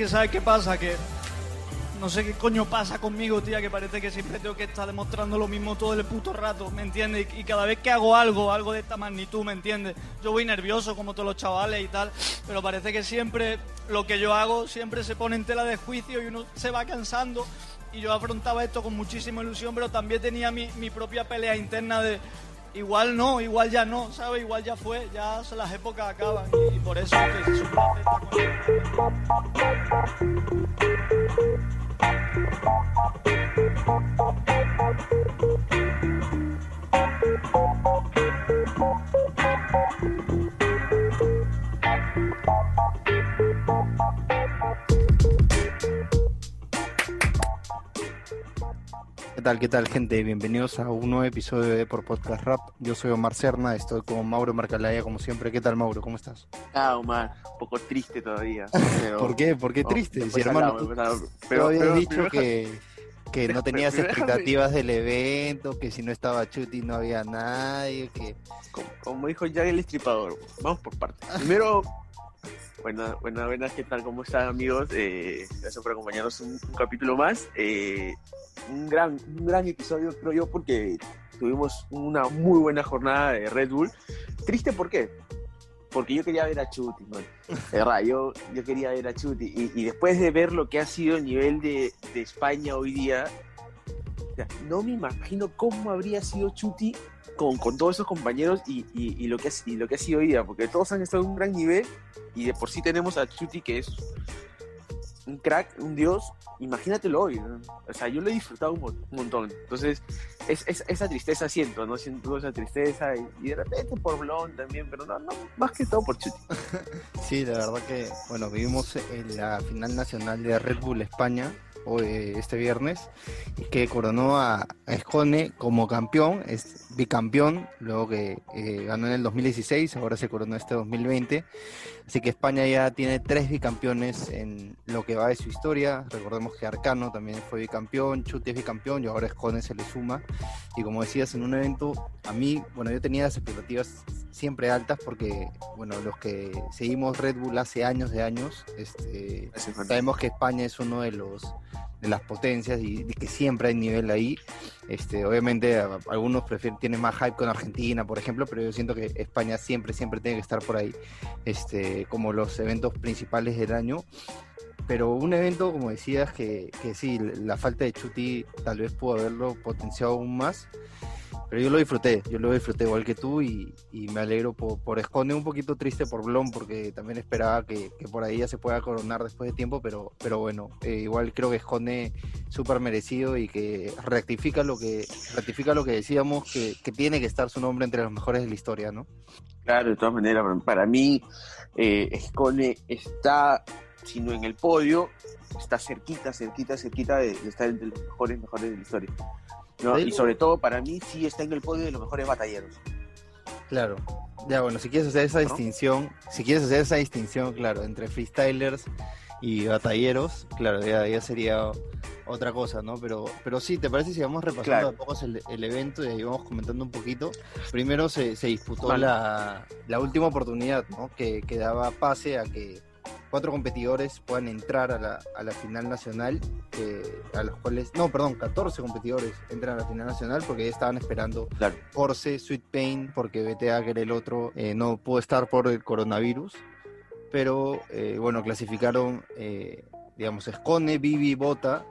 que ¿sabes qué pasa? Que no sé qué coño pasa conmigo, tía, que parece que siempre tengo que estar demostrando lo mismo todo el puto rato, ¿me entiendes? Y, cada vez que hago algo, algo de esta magnitud, ¿me entiendes? Yo voy nervioso como todos los chavales y tal, pero parece que siempre lo que yo hago siempre se pone en tela de juicio y uno se va cansando. Y yo afrontaba esto con muchísima ilusión, pero también tenía mi, mi propia pelea interna de igual no, igual ya no, ¿sabes? Igual ya fue, ya las épocas acaban y, por eso que se ¿Qué tal, qué tal, gente? Bienvenidos a un nuevo episodio de Por Podcast Rap. Yo soy Omar Cerna, estoy con Mauro Marcalaya, como siempre. ¿Qué tal, Mauro? ¿Cómo estás? Ah, Omar, un poco triste todavía. ¿Por qué? ¿Por qué triste? si, hermano, pero, habías dicho que, que no tenías expectativas del evento, que si no estaba Chuti no había nadie, que... Como, dijo ya el estripador, vamos por partes. Primero, Buenas, buenas, buenas, ¿qué tal? ¿Cómo están amigos? Eh, gracias por acompañarnos un, un capítulo más. Eh, un, gran, un gran episodio, creo yo, porque tuvimos una muy buena jornada de Red Bull. Triste, ¿por qué? Porque yo quería ver a Chuti, man. verdad, yo, yo quería ver a Chuti. Y, y, después de ver lo que ha sido el nivel de, de España hoy día, no me imagino cómo habría sido Chuti con, con todos esos compañeros y, y, lo que y lo que ha sido día, porque todos han estado en un gran nivel y de por sí tenemos a Chuti que es un crack, un dios, imagínatelo hoy. O sea, yo lo he disfrutado un, montón. Entonces, es, es, esa tristeza siento, ¿no? Siento esa tristeza y, de repente por Blon también, pero no, no, más que todo por Chuti. sí, la verdad que, bueno, vivimos en la final nacional de Red Bull España este viernes, que coronó a Escone como campeón, es bicampeón, luego que eh, ganó en el 2016, ahora se coronó este 2020. Así que España ya tiene tres bicampeones en lo que va de su historia. Recordemos que Arcano también fue bicampeón, Chuti es bicampeón y ahora Escone se le suma. Y como decías, en un evento, a mí, bueno, yo tenía las expectativas siempre altas porque, bueno, los que seguimos Red Bull hace años de años, este, sabemos que España es uno de los de las potencias y, que siempre hay nivel ahí. Este, obviamente algunos prefieren, más hype con Argentina, por ejemplo, pero yo siento que España siempre, siempre tiene que estar por ahí, este, como los eventos principales del año. Pero un evento, como decías, que, que sí, la falta de Chuti tal vez pudo haberlo potenciado aún más. Pero yo lo disfruté, yo lo disfruté igual que tú y, me alegro por, por Esconde, un poquito triste por Blon porque también esperaba que, por ahí ya se pueda coronar después de tiempo, pero, pero bueno, eh, igual creo que Esconde súper merecido y que rectifica lo que, rectifica lo que decíamos, que, tiene que estar su nombre entre los mejores de la historia, ¿no? Claro, de todas maneras, para mí eh, está, si no en el podio, está cerquita, cerquita, cerquita de, de estar entre los mejores, mejores de la historia. Y sobre todo para mí sí está en el podio de los mejores batalleros. Claro. Ya bueno, si quieres hacer esa distinción, si quieres hacer esa distinción, claro, entre freestylers y batalleros, claro, ya, sería otra cosa, ¿no? Pero, pero sí, ¿te parece si vamos repasando a pocos el, evento y ahí vamos comentando un poquito? Primero se, disputó la, última oportunidad, ¿no? Que, que daba pase a que cuatro competidores puedan entrar a la, a la final nacional, a los cuales, no, perdón, 14 competidores entran a la final nacional porque ya estaban esperando claro. Sweet Pain, porque BTA, que era el otro, eh, no pudo estar por el coronavirus, pero eh, bueno, clasificaron, eh, digamos, Escone, Vivi, Bota,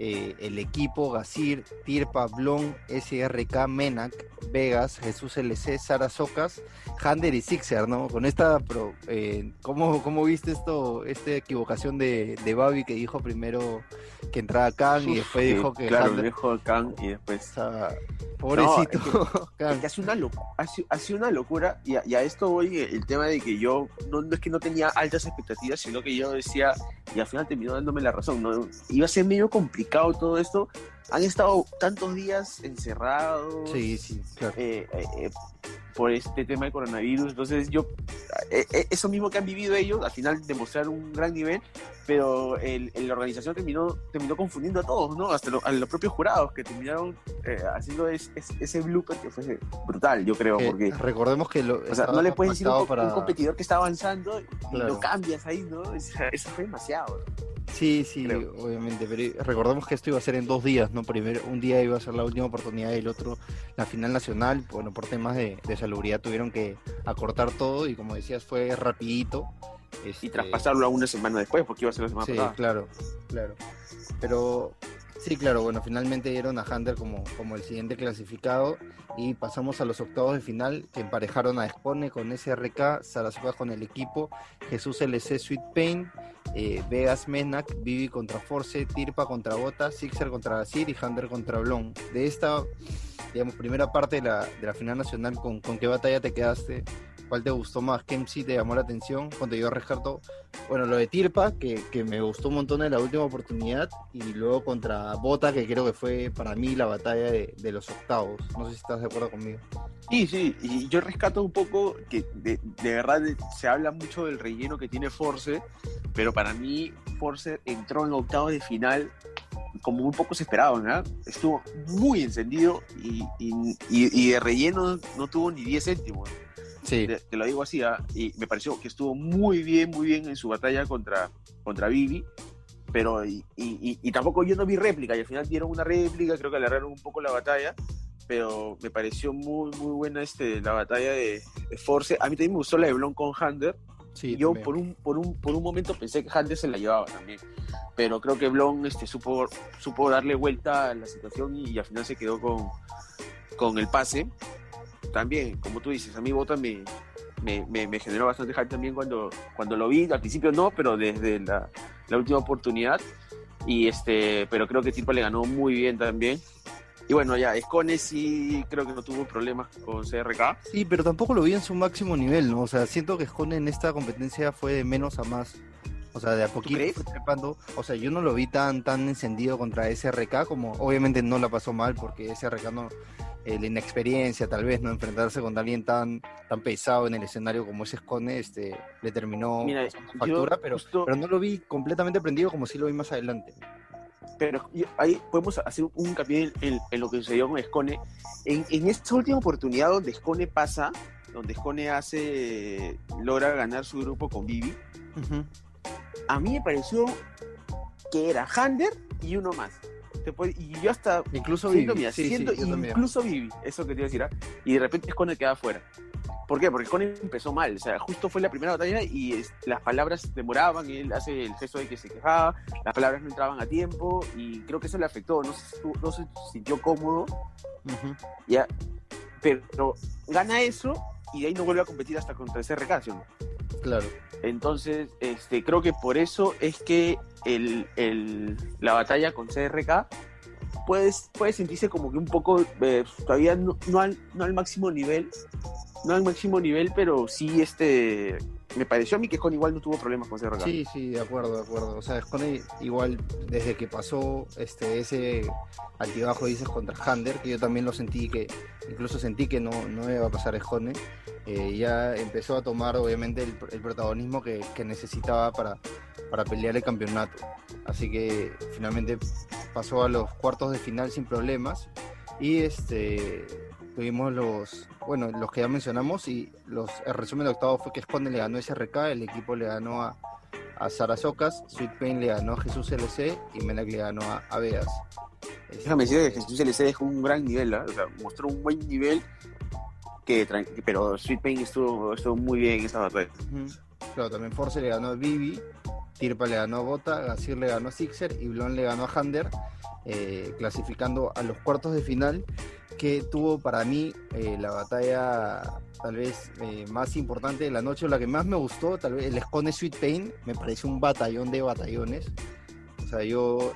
eh, el equipo, Gasir, Tirpa, Blon, SRK, Menac, Vegas, Jesús LC, Sara Socas, Hander y Sixer, ¿no? Con esta, pero, eh, ¿cómo, ¿cómo, viste esto, esta equivocación de, de Babi que dijo primero que entraba Kang y después dijo que... Claro, dijo Kang y después... pobrecito. que, hace, una hace, una locura y a, esto voy el tema de que yo, no, es que no tenía altas expectativas, sino que yo decía, y al final terminó dándome la razón, ¿no? Iba a ser medio complicado todo esto, han estado tantos días encerrados. Sí, sí, eh, eh, eh, por este tema de coronavirus. Entonces yo, eh, eh, eso mismo que han vivido ellos, al final demostraron un gran nivel, pero el, la organización terminó, terminó confundiendo a todos, ¿no? Hasta a los propios jurados que terminaron eh, haciendo ese blooper que fue brutal, yo creo, porque... Recordemos que lo, o sea, no le puedes decir a un, un, competidor que está avanzando y lo cambias ahí, ¿no? Eso fue demasiado. Sí, sí, obviamente, pero recordemos que esto iba a ser en dos días, ¿no? Primero, un día iba a ser la última oportunidad y el otro la final nacional. Bueno, por temas de, de salubridad tuvieron que acortar todo y como decías fue rapidito. y este traspasarlo a una semana después porque iba a ser la semana sí, claro, claro. Pero Sí, claro, bueno, finalmente dieron a Hunter como, como el siguiente clasificado y pasamos a los octavos de final que emparejaron a Expone con SRK, Sarasuka con el equipo, Jesús LC Sweet Pain, eh, Vegas Menac, Vivi contra Force, Tirpa contra Bota, Sixer contra Sir y Hunter contra Blon. De esta, digamos, primera parte de la, de la final nacional, ¿con, ¿con qué batalla te quedaste? ¿Cuál te gustó más? ¿Qué sí te llamó la atención? Cuando yo rescato, bueno, lo de Tirpa, que, que, me gustó un montón en la última oportunidad, y luego contra Bota, que creo que fue para mí la batalla de, los octavos. No sé si estás de acuerdo conmigo. Sí, sí, y yo rescato un poco que de, verdad se habla mucho del relleno que tiene Force, pero para mí Force entró en octavos de final como muy poco se esperaba, ¿verdad? Estuvo muy encendido y, y, y, de relleno no tuvo ni 10 céntimos. Sí. Te, lo digo así, ¿ah? y me pareció que estuvo muy bien, muy bien en su batalla contra, contra Vivi, pero y, y, tampoco yo no vi réplica, y al final dieron una réplica, creo que alargaron un poco la batalla, pero me pareció muy, muy buena este, la batalla de, Force. A mí también me gustó la de Blon con Hander. Sí, yo por un, por, un, por un momento pensé que Hander se la llevaba también, pero creo que Blon este, supo, supo darle vuelta a la situación y, al final se quedó con, con el pase también, como tú dices, a mí Bota me, me, generó bastante hype también cuando, cuando lo vi. Al principio no, pero desde la, última oportunidad. Y este, pero creo que Tipo le ganó muy bien también. Y bueno, ya, Escone sí creo que no tuvo problemas con CRK. Sí, pero tampoco lo vi en su máximo nivel, ¿no? O sea, siento que Escone en esta competencia fue de menos a más. O sea, de a poquito trepando. O sea, yo no lo vi tan, tan encendido contra SRK como obviamente no la pasó mal porque SRK no, la inexperiencia, tal vez, no enfrentarse con alguien tan, tan pesado en el escenario como ese Escone, este, le terminó Mira, factura, pero, pero no lo vi completamente prendido como si lo vi más adelante. Pero ahí podemos hacer un hincapié en, lo que sucedió con Escone. En, en esta última oportunidad donde Escone pasa, donde Escone hace, logra ganar su grupo con Vivi, a mí me pareció que era Hander y uno más y yo hasta incluso Vivi, incluso Vivi, eso que te iba a decir, ¿ah? y de repente Scone queda afuera. ¿Por qué? Porque Scone empezó mal, o sea, justo fue la primera batalla y las palabras demoraban, y él hace el gesto de que se quejaba, las palabras no entraban a tiempo y creo que eso le afectó, no se, no se sintió cómodo, ya, pero gana eso y de ahí no vuelve a competir hasta contra ese recacio. Claro. Entonces, este, creo que por eso es que el, la batalla con CRK puede, puede sentirse como que un poco eh, todavía no, no, al, no al máximo nivel, no al máximo nivel, pero sí este me pareció a mí que Scone igual no tuvo problemas con CRK. Sí, sí, de acuerdo, de acuerdo. O sea, Scone igual desde que pasó este ese altibajo dices contra Hander, que yo también lo sentí que incluso sentí que no, no iba a pasar Scone, eh, ya empezó a tomar obviamente el, protagonismo que, que, necesitaba para, para pelear el campeonato. Así que finalmente pasó a los cuartos de final sin problemas y este tuvimos los bueno los que ya mencionamos y los el resumen de octavo fue que Esconde le ganó a SRK, el equipo le ganó a, a Sarasocas, Sweet Pain le ganó a Jesús LC y Menac le ganó a, a. Déjame decir que Jesús LC dejó un gran nivel, ¿eh? o sea, mostró un buen nivel que pero Sweet Pain estuvo, estuvo muy bien en esa batalla. Claro, también Force le ganó a Vivi, Tirpa le ganó a Bota, Gasir le ganó a Sixer y Blon le ganó a Hander, eh, clasificando a los cuartos de final que tuvo para mí eh, la batalla tal vez eh, más importante de la noche, o la que más me gustó, tal vez el Escone Sweet Pain, me parece un batallón de batallones. O sea, yo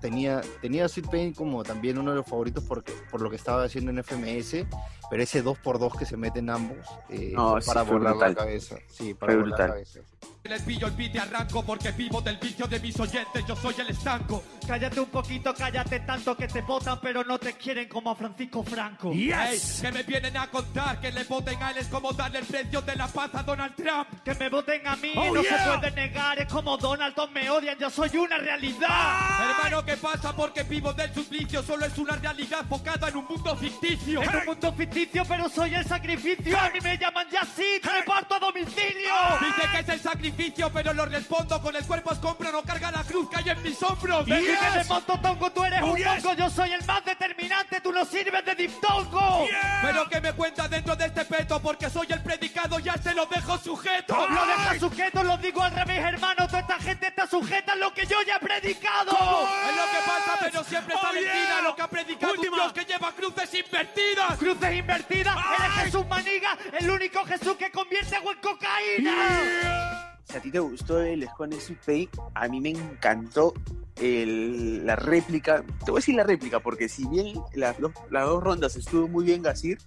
tenía, tenía Sweet Pain como también uno de los favoritos porque, por lo que estaba haciendo en FMS, pero ese 2x2 que se meten ambos eh, para volar la cabeza. Sí, para volar la cabeza. Les pillo el beat y arranco porque vivo del vicio de mis oyentes, yo soy el estanco. Cállate un poquito, cállate tanto que te votan, pero no te quieren como a Francisco Franco. Ey, que me vienen a contar que le voten a él es como darle el precio de la paz a Donald Trump. Que me voten a mí, Oh, no yeah. se puede negar, es como Donald, todos me odian, yo soy una realidad. Ah. Hermano, ¿qué pasa? Porque vivo del suplicio, solo es una realidad enfocada en un mundo ficticio. En un mundo ficticio, pero soy el sacrificio. A mí me llaman ya así, reparto a domicilio. Dice que es el sacrificio, pero lo respondo con el cuerpo escombro, no carga la cruz que hay en mis hombros. Ven que de monto tongo, tú eres Oh, un yes. mongo, yo soy el más determinante, tú no sirves de diptongo. Pero que me cuenta dentro de este peto, porque soy el predicado, ya se lo dejo sujeto. Lo dejas sujeto, lo digo al revés, hermano. Toda esta gente está sujeta a lo que yo ya he predicado. Es lo que pasa, pero siempre Oh, sale en yeah. Lo que ha predicado Última. un Dios que lleva cruces invertidas. Cruces invertidas, Ay. Jesús Maniga, el único Jesús que convierte agua en cocaína. Si a ti te gustó el Scone Sweet Pay, a mí me encantó el- la réplica. Te voy a decir la réplica, porque si bien las dos, las dos rondas estuvo muy bien Gasir,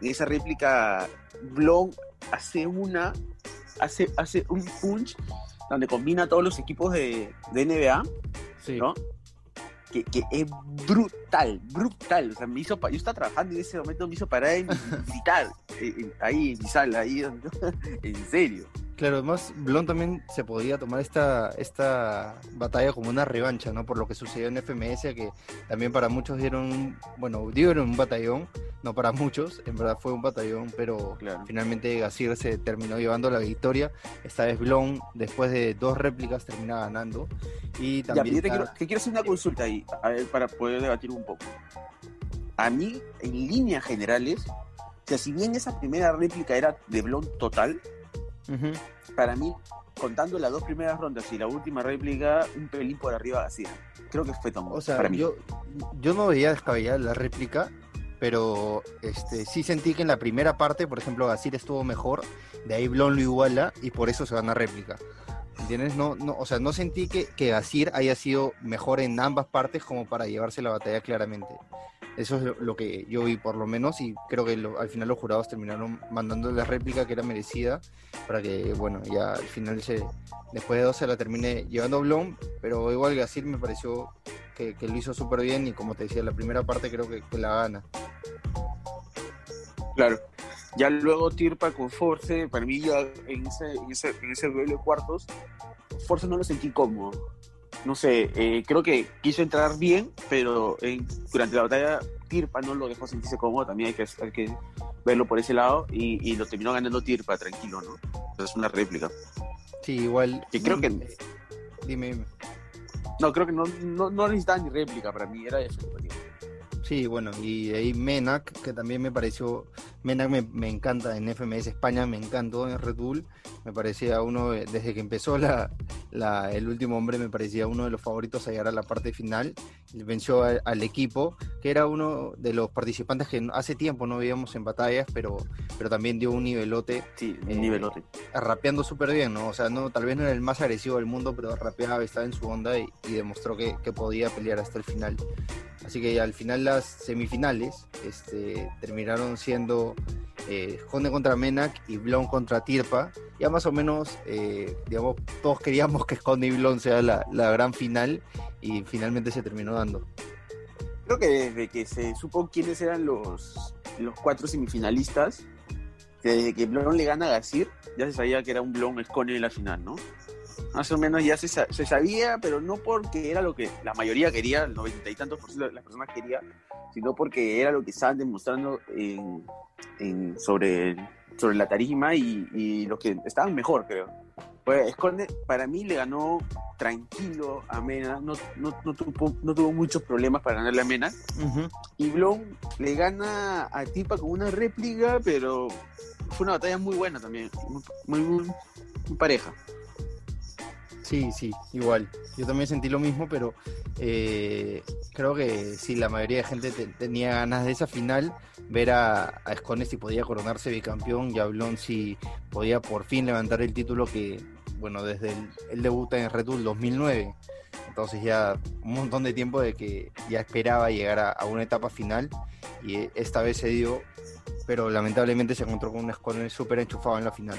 en esa réplica Blon hace una, hace, hace un punch donde combina todos los equipos de, de NBA, Sí. ¿no? Que, que es brutal, brutal. O sea, me hizo yo estaba trabajando en ese momento, me hizo parar en eh, ahí en mi sala, ahí en serio. Claro, además Blon también se podía tomar esta, esta batalla como una revancha, ¿no? Por lo que sucedió en FMS, que también para muchos dieron, un- bueno, dieron un batallón, no para muchos, en verdad fue un batallón, pero Claro. finalmente Gasir se terminó llevando la victoria. Esta vez Blon, después de dos réplicas, termina ganando. Y Ya, también yo te quiero, te quiero hacer una consulta ahí, a ver, para poder debatir un poco. A mí, en líneas generales, o sea, si bien esa primera réplica era de Blon total, Para mí, contando las dos primeras rondas y la última réplica, un pelín por arriba así. Creo que fue Tongo, O sea, para mí. yo, yo no veía descabellada la réplica, pero este sí sentí que en la primera parte, por ejemplo, Gasir estuvo mejor, de ahí Blon lo iguala y por eso se gana réplica. ¿Entiendes? No, no, o sea, no sentí que, que Gasir haya sido mejor en ambas partes como para llevarse la batalla claramente. Eso es lo, que yo vi por lo menos y creo que lo- al final los jurados terminaron mandando la réplica que era merecida para que, bueno, ya al final se, después de dos se la termine llevando Blon, pero igual Gasir me pareció que, lo hizo súper bien y como te decía, la primera parte creo que la gana. Claro. Ya luego Tirpa con Force, para mí ya en ese, en ese, en ese duelo de cuartos, Force no lo sentí cómodo. No sé, eh, creo que quiso entrar bien, pero en- durante la batalla Tirpa no lo dejó sentirse cómodo, también hay que, hay que verlo por ese lado, y, y lo terminó ganando Tirpa, tranquilo, ¿no? Entonces es una réplica. Sí, igual. Que creo que- Dime, dime. No, creo que no, no, no necesitaba ni réplica para mí, era eso. Sí, bueno, y ahí Menac, que también me pareció, Menac me, me encanta en FMS España, me encantó en Red Bull, me parecía uno, de- desde que empezó la, la- el último hombre, me parecía uno de los favoritos a llegar a la parte final, venció al, al equipo, que era uno de los participantes que hace tiempo no veíamos en batallas, pero, pero también dio un nivelote, Sí, Eh, un nivelote. rapeando súper bien, ¿no? O sea, no, tal vez no era el más agresivo del mundo, pero rapeaba, estaba en su onda y, y demostró que, que podía pelear hasta el final. Así que al final las semifinales este, terminaron siendo eh, contra Menac y Blon contra Tirpa. Ya más o menos, eh, digamos, todos queríamos que Jonde y Blon sea la, la gran final y finalmente se terminó dando. Creo que desde que se supo quiénes eran los, los cuatro semifinalistas, desde que Blon le gana a Gasir, ya se sabía que era un Blon Escone en la final, ¿no? Más o menos ya se, se sabía, pero no porque era lo que la mayoría quería, el noventa y tantos por ciento de las personas quería, sino porque era lo que estaban demostrando en, en- sobre, sobre la tarima y, y los que estaban mejor, creo. Pues Esconde, para mí le ganó tranquilo a Mena, no, no, no, tuvo, no tuvo muchos problemas para ganarle a Mena. Y Blon le gana a Tipa con una réplica, pero fue una batalla muy buena también, muy, muy- muy pareja. Sí, sí, igual. Yo también sentí lo mismo, pero eh, creo que sí, la mayoría de gente te- tenía ganas de esa final, ver a, a si podía coronarse bicampeón y a Blon si podía por fin levantar el título que, bueno, desde el, el debuta en Red Bull 2009. Entonces ya un montón de tiempo de que ya esperaba llegar a, a una etapa final y esta vez se dio, pero lamentablemente se encontró con un Escone súper enchufado en la final.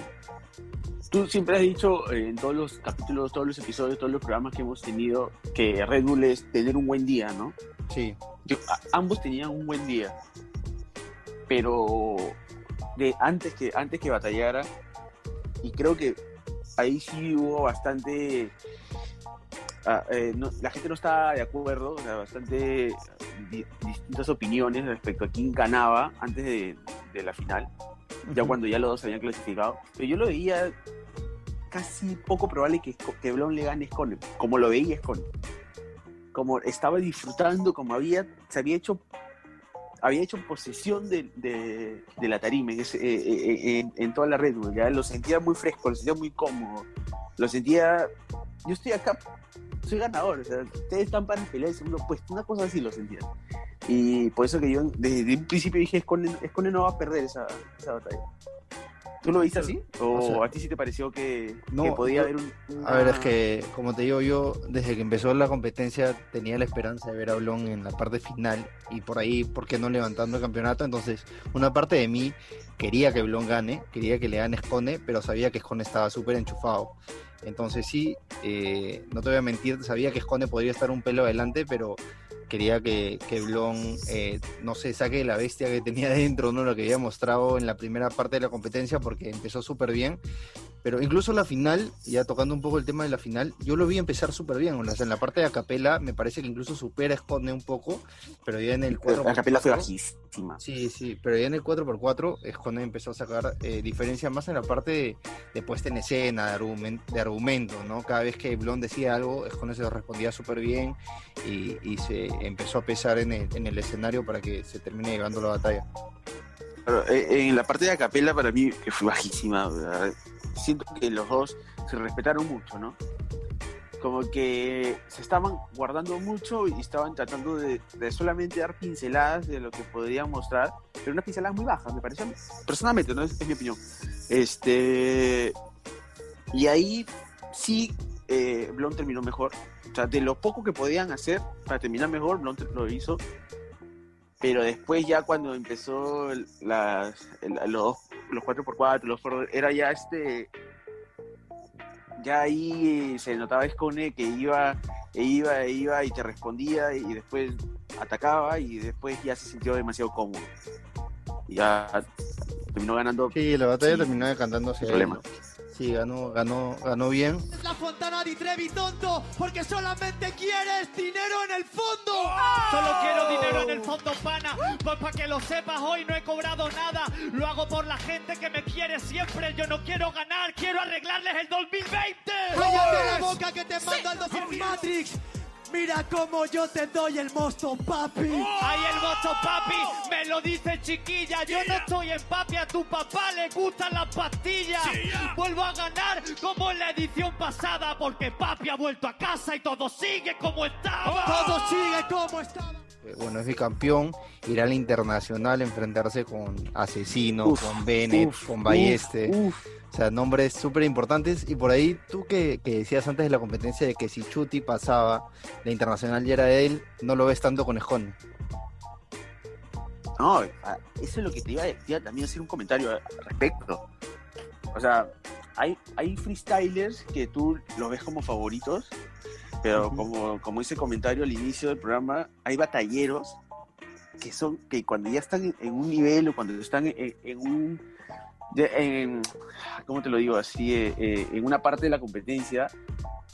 Tú siempre has dicho eh, en todos los capítulos, todos los episodios, todos los programas que hemos tenido que Red Bull es tener un buen día, ¿no? Sí. Yo- a- ambos tenían un buen día, pero de antes que antes que batallara y creo que ahí sí hubo bastante ah, eh, no- la gente no estaba de acuerdo, o sea, bastante di- distintas opiniones respecto a quién ganaba antes de, de la final, ya cuando ya los dos se habían clasificado. Pero yo lo veía casi poco probable que, que Blon le gane Scone, como lo veía Scone. Como estaba disfrutando, como había, se había hecho había hecho posesión de, de, de la tarima en, ese- eh, eh, en, en toda la red, lo sentía muy fresco, lo sentía muy cómodo, lo sentía, yo estoy acá, soy ganador, o sea, ustedes están para pelear el segundo puesto, una cosa así lo sentía. Y por eso que yo desde un principio dije, Escone, Escone no va a perder esa, esa batalla. ¿Tú lo viste así? ¿O o sea, a ti sí te pareció que, no, que podía yo- haber un... una- A ver, es que, como te digo, yo desde que empezó la competencia tenía la esperanza de ver a Blon en la parte final y por ahí, ¿por qué no levantando el campeonato? Entonces, una parte de mí quería que Blon gane, quería que le gane Scone, pero sabía que Scone estaba súper enchufado. Entonces, sí, eh, no te voy a mentir, sabía que Scone podría estar un pelo adelante, pero quería que, que Blon, eh, no sé, saque la bestia que tenía dentro, ¿no? Lo que había mostrado en la primera parte de la competencia, porque empezó súper bien. Pero incluso la final, ya tocando un poco el tema de la final, yo lo vi empezar súper bien. O sea, en la parte de Acapela me parece que incluso supera a Scone un poco, pero ya en el 4 La capela fue bajísima. Sí, sí, pero ya en el 4x4 Scone empezó a sacar eh, diferencia más en la parte de, de puesta en escena, de, argumen- de argumento, ¿no? Cada vez que Blon decía algo, Scone se lo respondía súper bien y, y se empezó a pesar en el, en el escenario para que se termine llevando la batalla. Pero, eh, en la parte de Acapella para mí que fue bajísima. ¿verdad? Siento que los dos se respetaron mucho, ¿no? Como que se estaban guardando mucho y estaban tratando de, de solamente dar pinceladas de lo que podrían mostrar, pero unas pinceladas muy bajas, me pareció. Personalmente, ¿no? Es, es mi opinión. Este. Y ahí sí, eh, Blon terminó mejor. O sea, de lo poco que podían hacer para terminar mejor, Blon lo hizo pero después ya cuando empezó las, los, los 4x4, los 4, era ya este, ya ahí se notaba Escone que iba, e iba, e iba y te respondía y después atacaba y después ya se sintió demasiado cómodo. Y ya terminó ganando. Sí, la batalla Sí, terminó decantándose. problema. ¿no? Sí, ganó, ganó, ganó bien. Es la Fontana di Trevi, tonto, porque solamente quieres dinero en el fondo. Solo quiero dinero en el fondo, pana. Pues para que lo sepas, hoy no he cobrado nada. Lo hago por la gente que me quiere siempre. Yo no quiero ganar, quiero arreglarles el 2020. Cállate la boca que te manda el Doctor Matrix. Mira cómo yo te doy el mosto, papi. Ahí el mozo papi, me lo dice chiquilla. Yo no estoy en papi, a tu papá le gustan las pastillas. Vuelvo a ganar como en la edición pasada, porque papi ha vuelto a casa y todo sigue como estaba. Todo sigue como estaba. Eh, Bueno, es bicampeón. Irá al internacional enfrentarse con Asesino, Uf, con Bennett, uf, con Balleste. uf, uf. O sea, nombres súper importantes. Y por ahí, tú que, que decías antes de la competencia de que si Chuti pasaba, la internacional ya era de él, no lo ves tanto con Escone. No, eso es lo que te iba, a- iba también hacer un comentario al respecto. O sea, hay, hay freestylers que tú los ves como favoritos, pero como, como hice comentario al inicio del programa, hay batalleros que son, que cuando ya están en, en un nivel o cuando están en, en un, de- ¿cómo te lo digo? Así, eh, eh, en una parte de la competencia,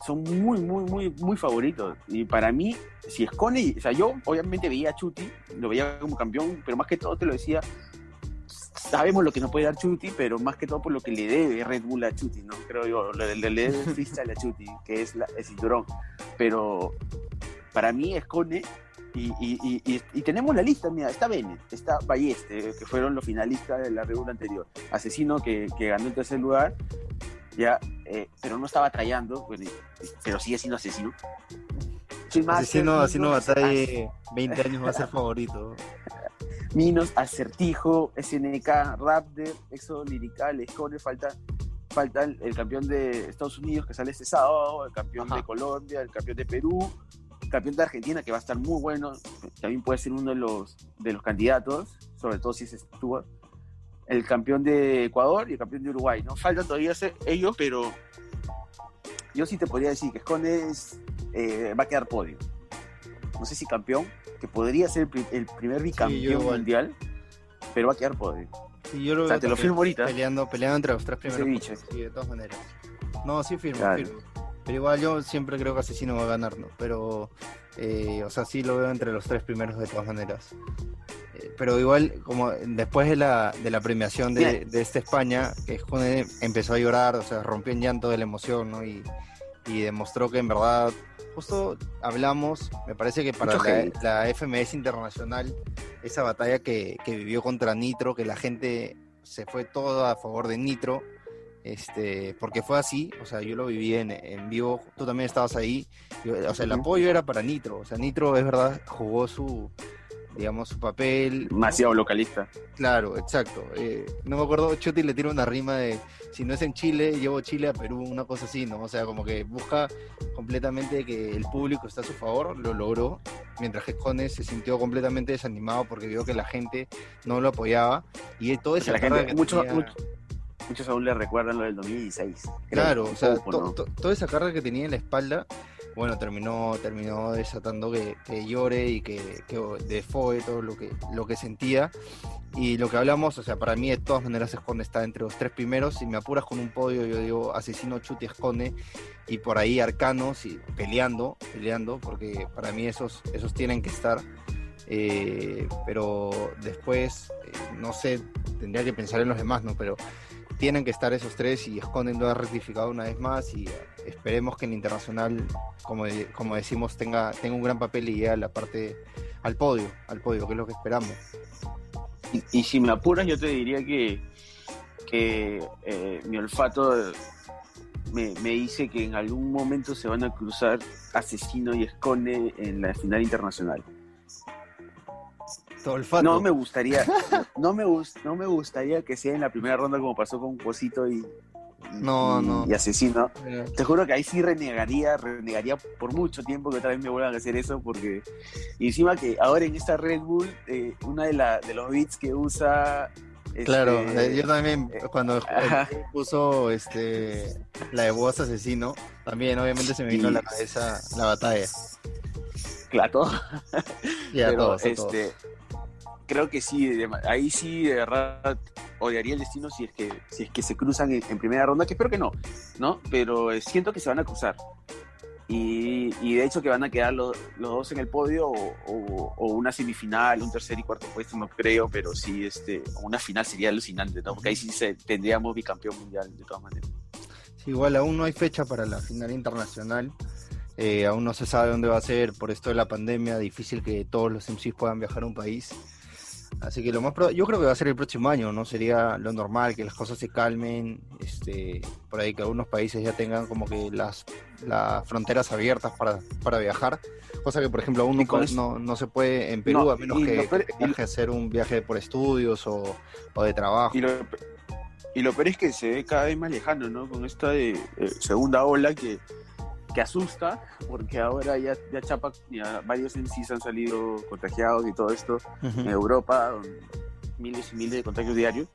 son muy, muy, muy, muy favoritos. Y para mí, si Escone, o sea, yo obviamente veía a Chuti, lo veía como campeón, pero más que todo te lo decía, sabemos lo que nos puede dar Chuti, pero más que todo por lo que le debe Red Bull a Chuti, ¿no? Creo yo, le, le, le debe freestyle a Chuti, que es la, el cinturón. Pero para mí Escone, y, y, y, y, tenemos la lista, mira, está Bennett, está Balleste, que fueron los finalistas de la Red Bull anterior, Asesino, que, que ganó el tercer lugar, ya, eh, pero no estaba trayendo, bueno, y- pero sigue siendo asesino. Master, Asesino, asesino Minos, batalla 20 años va a ser favorito. Minos, Acertijo, SNK, Raptor, Éxodo Lirical, Escone, falta, falta el, el campeón de Estados Unidos que sale este sábado, el campeón Ajá. de Colombia, el campeón de Perú, campeón de Argentina que va a estar muy bueno, también puede ser uno de los, de los candidatos, sobre todo si es Stuart. el campeón de Ecuador y el campeón de Uruguay, ¿no? Falta todavía ser ellos, pero yo sí te podría decir que Escones eh, va a quedar podio. No sé si campeón, que podría ser el, pri- el primer bicampeón mundial, pero va a quedar podio. Sí, yo lo O sea, veo te lo firmo ahorita. Peleando, peleando entre los tres primeros. Sí, de todas maneras. No, sí firmo, Claro. firmo. Pero igual yo siempre creo que Asesino va a ganar, ¿no? Pero, eh, o sea, sí lo veo entre los tres primeros de todas maneras. Eh, pero igual, como después de la, de la premiación de, de esta España, que Skone empezó a llorar, o sea, rompió en llanto de la emoción, ¿no? Y, y demostró que en verdad, justo hablamos, me parece que para la, la FMS Internacional, esa batalla que, que vivió contra Nitro, que la gente se fue toda a favor de Nitro, este, porque fue así, o sea, yo lo viví en, en vivo, tú también estabas ahí, yo- o sea, el apoyo era para Nitro, o sea, Nitro es verdad, jugó su, digamos, su papel. Demasiado localista. Claro, exacto. eh, no me acuerdo, Chuti le tira una rima de, si no es en Chile, llevo Chile a Perú, una cosa así, ¿no? O sea, como que busca completamente que el público está a su favor, lo logró, mientras que Jones se sintió completamente desanimado porque vio que la gente no lo apoyaba y toda esa La gente, que muchos, tenía- muchos, muchos aún le recuerdan lo del 2016. creo, Claro, o sea, poco, to- ¿no? to- toda esa carga que tenía en la espalda, bueno, terminó, terminó desatando que, que llore y que, que defoe todo lo que, lo que sentía. Y lo que hablamos, o sea, para mí de todas maneras Esconde está entre los tres primeros. Si me apuras con un podio, yo digo Asesino, Chuti, Esconde y por ahí Arcanos y peleando, peleando, porque para mí esos, esos tienen que estar. Eh, pero después, eh, no sé, tendría que pensar en los demás, ¿no? Pero tienen que estar esos tres y Esconden lo ha rectificado una vez más y eh, esperemos que en internacional, como, como decimos, tenga, tenga un gran papel y llegue a la parte, al podio, al podio, que es lo que esperamos. Y, y si me apuras, yo te diría que, que eh, mi olfato me, me dice que en algún momento se van a cruzar Asesino y Escone en la final internacional. No me gustaría, no me, gus- no me gustaría que sea en la primera ronda como pasó con Cosito y, No, y- no. y Asesino. Mira, Te juro que ahí sí renegaría, renegaría por mucho tiempo que otra vez me vuelvan a hacer eso, porque y encima que ahora en esta Red Bull, eh, una de, la, de los beats que usa... este, Claro, eh, yo también eh, cuando eh, puso este la de voz asesino, también obviamente se me vino a la cabeza la batalla. Claro, Y a pero todos, a todos. este, creo que sí, de- ahí sí de verdad odiaría el destino si es que si es que se cruzan en, en primera ronda, que espero que no, ¿no? Pero eh, siento que se van a cruzar. Y, y de hecho que van a quedar los, los dos en el podio o, o- o una semifinal, un tercer y cuarto puesto, no creo, pero sí este, una final sería alucinante, ¿no? Porque ahí sí se, tendríamos bicampeón mundial de todas maneras. Sí, igual aún no hay fecha para la final internacional. Eh, aún no se sabe dónde va a ser por esto de la pandemia. Difícil que todos los MCs puedan viajar a un país. Así que lo más yo creo que va a ser el próximo año, ¿no? Sería lo normal que las cosas se calmen, este, por ahí que algunos países ya tengan como que las, las fronteras abiertas para, para viajar, cosa que por ejemplo aún no, no, se puede en Perú No, a menos que, peor- que hacer un viaje por estudios o, o de trabajo. Y lo, y lo peor es que se ve cada vez más lejano, ¿no? Con esta de, eh, segunda ola que, que asusta, porque ahora ya, ya Chapa, ya varios MCs han salido contagiados y todo esto Ujú. en Europa, miles y miles de contagios diarios.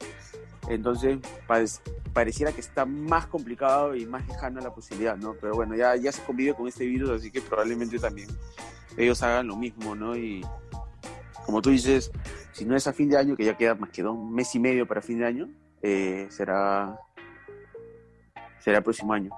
Entonces, parec- pareciera que está más complicado y más lejana la posibilidad, ¿no? Pero bueno, ya, ya se convive con este virus, así que probablemente también ellos hagan lo mismo, ¿no? Y como tú dices, si no es a fin de año, que ya queda más que dos un mes y medio para fin de año, eh, será será el próximo año.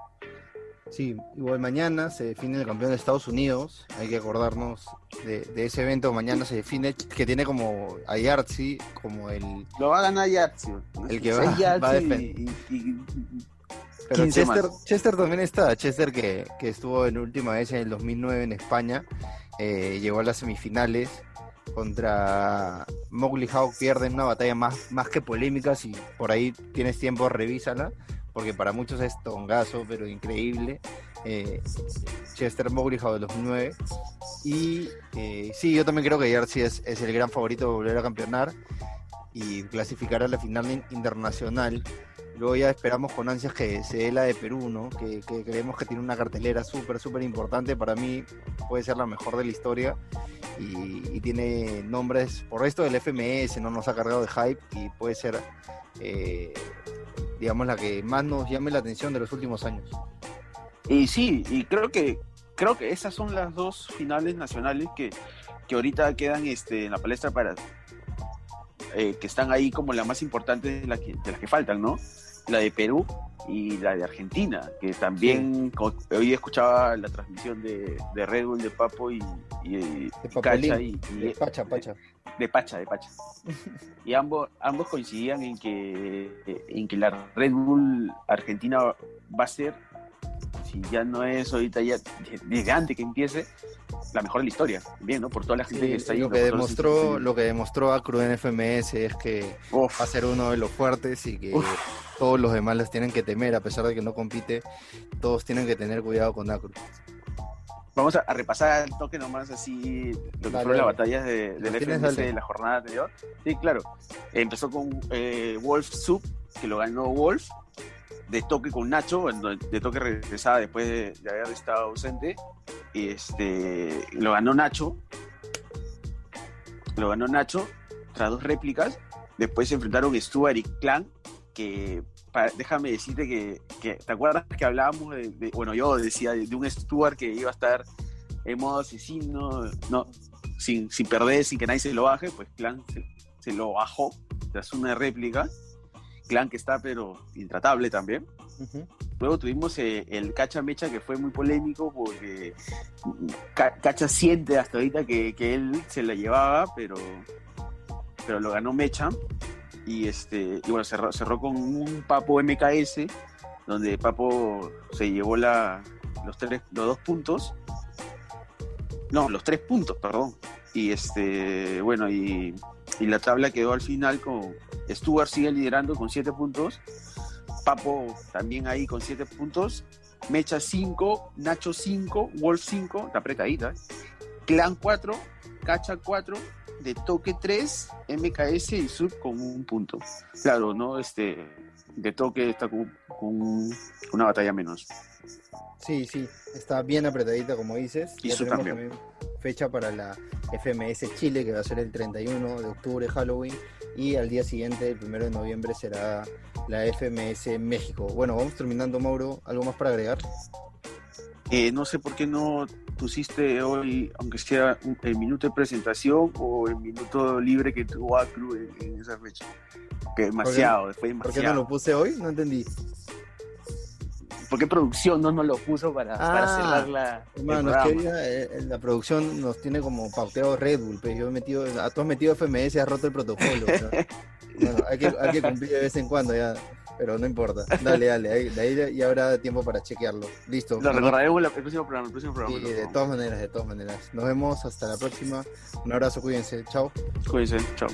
Sí, igual mañana se define el campeón de Estados Unidos. Hay que acordarnos de, de ese evento. Mañana se define que tiene como a Yartzi como el. Lo va a ganar Yahtzee. El que va- va a y- defen- y- y- Pero 15 Chester. Chester también está. Chester que, que estuvo en última vez en el 2009 en España. eh, llegó a las semifinales contra Mowgli Hawk. Pierde en una batalla más, más que polémica. Si por ahí tienes tiempo, revísala. Porque para muchos es tongazo, pero increíble. Eh, Chester Mowgli Hawk del 2009. Y eh, sí, yo también creo que Jersey es, el gran favorito de volver a campeonar y clasificar a la final in- internacional. Luego ya esperamos con ansias que se dé la de Perú, ¿no? Que, creemos que tiene una cartelera súper, súper importante. Para mí puede ser la mejor de la historia. y, y tiene nombres, por esto del FMS, no nos ha cargado de hype y puede ser, eh, digamos, la que más nos llame la atención de los últimos años. Y sí, y creo que creo que esas son las dos finales nacionales que, que ahorita quedan este, en la palestra para eh, que están ahí como las más importantes de, la que, de las que faltan, ¿no? La de Perú y la de Argentina, que también hoy escuchaba la transmisión de, de Red Bull, de Papo y, De Cacha y, y- de Pacha, Pacha. de Pacha, de Pacha. Y ambos, ambos coincidían en que, en que la Red Bull Argentina va a ser, si ya no es ahorita ya, desde antes que empiece, la mejor de la historia. Bien, ¿no? Por toda la gente Sí, que está ahí. lo que demostró, lo que demostró Acru en FMS es que va a ser uno de los fuertes y que Uf. todos los demás les tienen que temer, a pesar de que no compite, todos tienen que tener cuidado con Acru. Vamos a, a repasar al toque nomás así lo que Dale, fueron las batallas de, ¿Lo del FMS dale? de la jornada anterior. Sí, claro. Empezó con eh, Wolf Sub, que lo ganó Wolf. De toque con Nacho, de toque regresaba después de, de haber estado ausente. Y este, lo ganó Nacho. Lo ganó Nacho tras dos réplicas. Después se enfrentaron Stuart y Clan, que déjame decirte que, ¿te acuerdas que hablábamos de, bueno, yo decía de, de un Stuart que iba a estar en modo asesino, no, sin, sin perder, sin que nadie se lo baje, pues Clan se, se lo bajó tras una réplica. Clan que está pero intratable también. Luego tuvimos eh, el Cacha Mecha que fue muy polémico porque Ca- Cacha siente hasta ahorita que, que él se la llevaba, pero, pero lo ganó Mecha. Y, este, y bueno, cerró, cerró con un Papo MKS, donde Papo se llevó la, los, tres, los dos puntos. No, los tres puntos, perdón. Y este, bueno, y, y la tabla quedó al final con Stuart sigue liderando con siete puntos. Papo también ahí con 7 puntos. Mecha 5, Nacho 5, Wolf 5, está apretadita. ¿eh? Clan 4, Cacha 4, de toque 3, MKS y Sub con un punto. Claro, ¿no? Este, de toque está con, con una batalla menos. Sí, sí, está bien apretadita como dices. Y tenemos también. fecha para la FMS Chile, que va a ser el 31 de octubre, Halloween, y al día siguiente, el 1 de noviembre, será la FMS México. Bueno, vamos terminando, Mauro. ¿Algo más para agregar? Eh, no sé por qué no pusiste hoy, aunque sea un- el minuto de presentación o el minuto libre que tuvo Acru en, en esa fecha. Que demasiado, fue ¿Por qué no demasiado. lo puse hoy? No entendí. ¿Por qué producción no nos lo puso para, para Ah, cerrar la, el Hermano, es que hoy, eh, eh, la producción nos tiene como pauteado Red Bull, pues yo he metido, tú has metido FMS, has roto el protocolo. ¿no? Bueno, hay que, hay que cumplir de vez en cuando ya, pero no importa. Dale, dale, ahí, de ahí ya habrá tiempo para chequearlo. Listo. Lo recordaremos el próximo programa. El próximo programa Sí, de todas maneras, de todas maneras. Nos vemos hasta la próxima. Un abrazo, cuídense. Chao. Cuídense, chao.